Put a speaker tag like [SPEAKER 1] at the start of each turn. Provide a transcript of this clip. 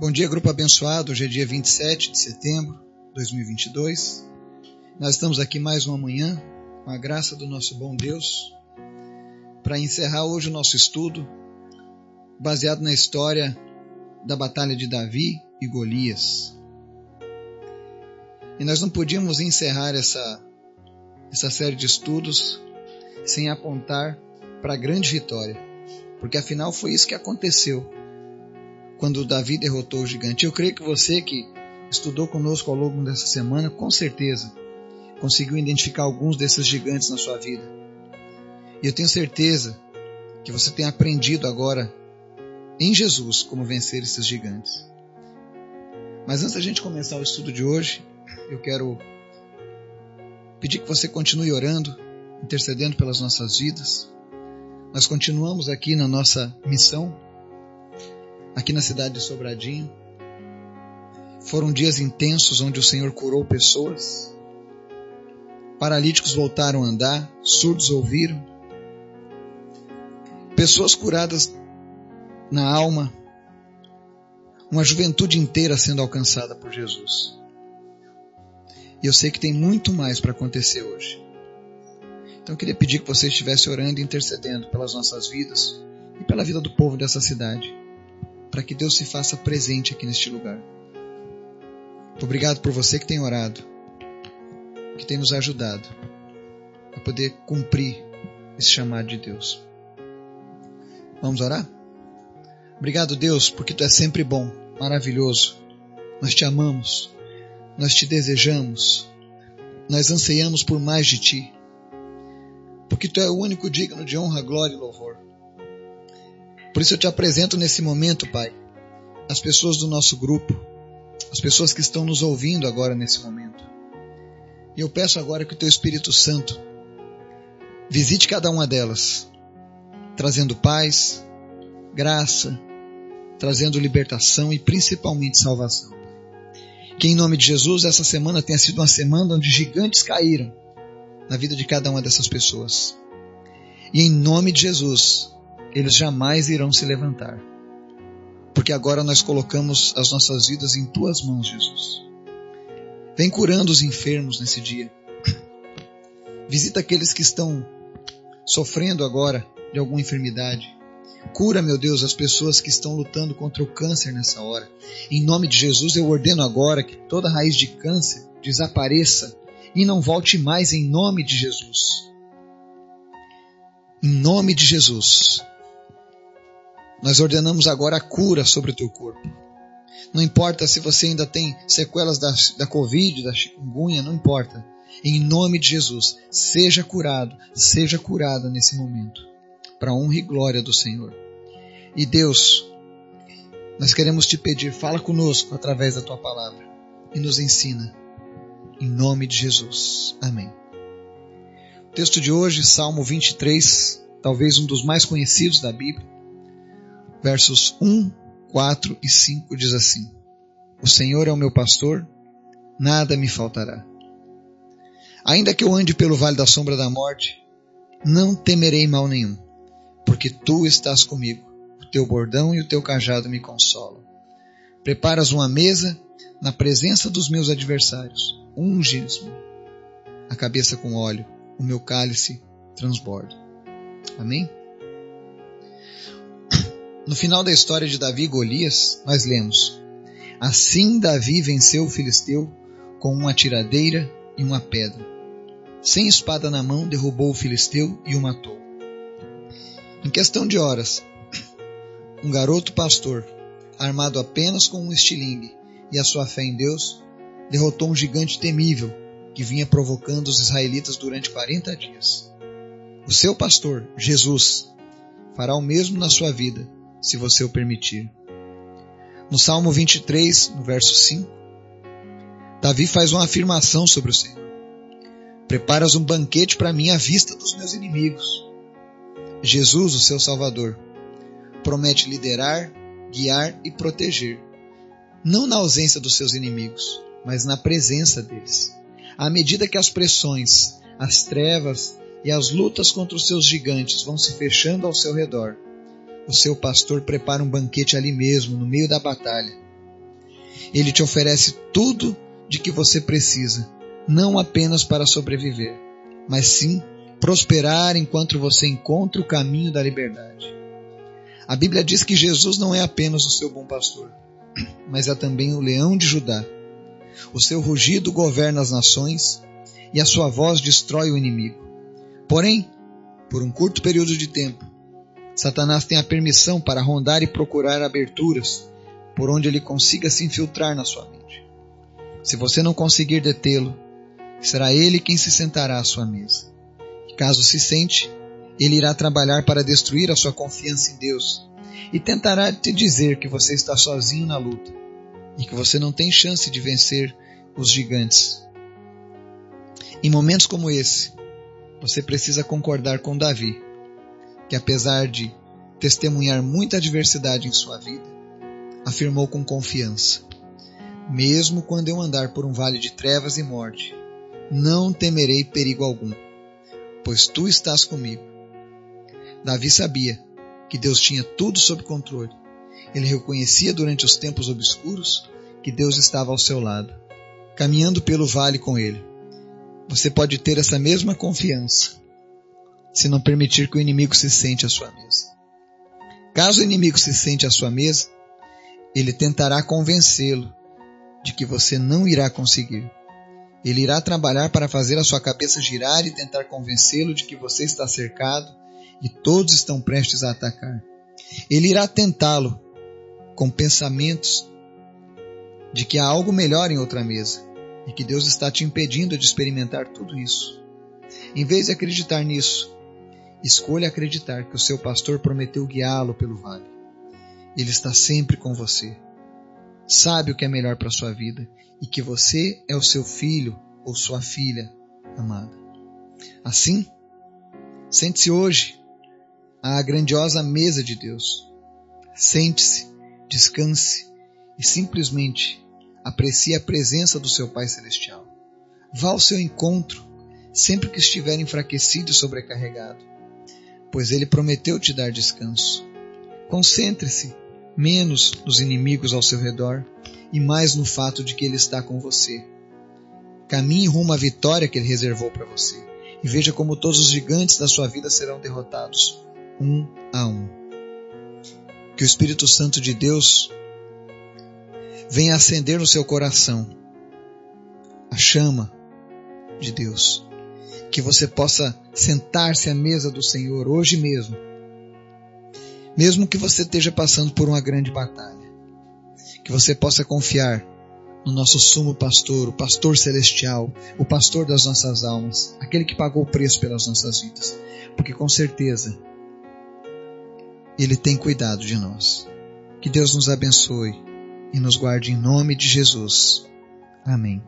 [SPEAKER 1] Bom dia, grupo abençoado. Hoje é dia 27 de setembro de 2022. Nós estamos aqui mais uma manhã, com a graça do nosso bom Deus, para encerrar hoje o nosso estudo, baseado na história da batalha de Davi e Golias. E nós não podíamos encerrar essa, essa série de estudos sem apontar para a grande vitória, porque afinal foi isso que aconteceu quando Davi derrotou o gigante. Eu creio que você que estudou conosco ao longo dessa semana, com certeza conseguiu identificar alguns desses gigantes na sua vida. E eu tenho certeza que você tem aprendido agora em Jesus como vencer esses gigantes. Mas antes da gente começar o estudo de hoje, eu quero pedir que você continue orando, intercedendo pelas nossas vidas. Nós continuamos aqui na nossa missão aqui na cidade de Sobradinho. Foram dias intensos onde o Senhor curou pessoas. Paralíticos voltaram a andar, surdos ouviram. Pessoas curadas na alma. Uma juventude inteira sendo alcançada por Jesus. E eu sei que tem muito mais para acontecer hoje. Então eu queria pedir que você estivesse orando e intercedendo pelas nossas vidas e pela vida do povo dessa cidade para que Deus se faça presente aqui neste lugar. Obrigado por você que tem orado, que tem nos ajudado a poder cumprir esse chamado de Deus. Vamos orar? Obrigado, Deus, porque tu és sempre bom, maravilhoso. Nós te amamos, nós te desejamos, nós anseiamos por mais de ti, porque tu é o único digno de honra, glória e louvor. Por isso eu te apresento nesse momento, Pai, as pessoas do nosso grupo, as pessoas que estão nos ouvindo agora nesse momento. E eu peço agora que o Teu Espírito Santo visite cada uma delas, trazendo paz, graça, trazendo libertação e principalmente salvação. Que em nome de Jesus essa semana tenha sido uma semana onde gigantes caíram na vida de cada uma dessas pessoas. E em nome de Jesus, eles jamais irão se levantar. Porque agora nós colocamos as nossas vidas em tuas mãos, Jesus. Vem curando os enfermos nesse dia. Visita aqueles que estão sofrendo agora de alguma enfermidade. Cura, meu Deus, as pessoas que estão lutando contra o câncer nessa hora. Em nome de Jesus, eu ordeno agora que toda raiz de câncer desapareça e não volte mais em nome de Jesus. Em nome de Jesus. Nós ordenamos agora a cura sobre o teu corpo. Não importa se você ainda tem sequelas da, da Covid, da chikungunya, não importa. Em nome de Jesus, seja curado, seja curada nesse momento, para honra e glória do Senhor. E Deus, nós queremos te pedir, fala conosco através da tua palavra e nos ensina. Em nome de Jesus. Amém. O texto de hoje, Salmo 23, talvez um dos mais conhecidos da Bíblia versos 1, 4 e 5 diz assim: O Senhor é o meu pastor, nada me faltará. Ainda que eu ande pelo vale da sombra da morte, não temerei mal nenhum, porque tu estás comigo, o teu bordão e o teu cajado me consolam. Preparas uma mesa na presença dos meus adversários, unges-me a cabeça com óleo, o meu cálice transborda. Amém? No final da história de Davi e Golias, nós lemos: Assim Davi venceu o filisteu com uma tiradeira e uma pedra. Sem espada na mão, derrubou o filisteu e o matou. Em questão de horas, um garoto pastor, armado apenas com um estilingue e a sua fé em Deus, derrotou um gigante temível que vinha provocando os israelitas durante 40 dias. O seu pastor, Jesus, fará o mesmo na sua vida se você o permitir. No Salmo 23, no verso 5, Davi faz uma afirmação sobre o Senhor. Preparas um banquete para mim à vista dos meus inimigos. Jesus, o seu Salvador, promete liderar, guiar e proteger, não na ausência dos seus inimigos, mas na presença deles. À medida que as pressões, as trevas e as lutas contra os seus gigantes vão se fechando ao seu redor, o seu pastor prepara um banquete ali mesmo, no meio da batalha, Ele te oferece tudo de que você precisa, não apenas para sobreviver, mas sim prosperar enquanto você encontra o caminho da liberdade. A Bíblia diz que Jesus não é apenas o seu bom pastor, mas é também o leão de Judá. O seu rugido governa as nações e a sua voz destrói o inimigo. Porém, por um curto período de tempo, Satanás tem a permissão para rondar e procurar aberturas por onde ele consiga se infiltrar na sua mente. Se você não conseguir detê-lo, será ele quem se sentará à sua mesa. E caso se sente, ele irá trabalhar para destruir a sua confiança em Deus e tentará te dizer que você está sozinho na luta e que você não tem chance de vencer os gigantes. Em momentos como esse, você precisa concordar com Davi, que apesar de testemunhar muita adversidade em sua vida, afirmou com confiança: Mesmo quando eu andar por um vale de trevas e morte, não temerei perigo algum, pois tu estás comigo. Davi sabia que Deus tinha tudo sob controle. Ele reconhecia durante os tempos obscuros que Deus estava ao seu lado, caminhando pelo vale com ele. Você pode ter essa mesma confiança se não permitir que o inimigo se sente à sua mesa. Caso o inimigo se sente à sua mesa, ele tentará convencê-lo de que você não irá conseguir. Ele irá trabalhar para fazer a sua cabeça girar e tentar convencê-lo de que você está cercado e todos estão prestes a atacar. Ele irá tentá-lo com pensamentos de que há algo melhor em outra mesa e que Deus está te impedindo de experimentar tudo isso. Em vez de acreditar nisso, escolha acreditar que o seu pastor prometeu guiá-lo pelo vale. Ele está sempre com você. Sabe o que é melhor para a sua vida e que você é o seu filho ou sua filha amada. Assim, sente-se hoje à grandiosa mesa de Deus. Sente-se, descanse e simplesmente aprecie a presença do seu Pai Celestial. Vá ao seu encontro sempre que estiver enfraquecido e sobrecarregado, pois Ele prometeu te dar descanso. Concentre-se menos nos inimigos ao seu redor e mais no fato de que Ele está com você. Caminhe rumo à vitória que Ele reservou para você e veja como todos os gigantes da sua vida serão derrotados um a um. Que o Espírito Santo de Deus venha acender no seu coração a chama de Deus. Que você possa sentar-se à mesa do Senhor hoje mesmo, mesmo que você esteja passando por uma grande batalha. Que você possa confiar no nosso sumo pastor, o pastor celestial, o pastor das nossas almas, aquele que pagou o preço pelas nossas vidas. Porque com certeza ele tem cuidado de nós. Que Deus nos abençoe e nos guarde em nome de Jesus. Amém.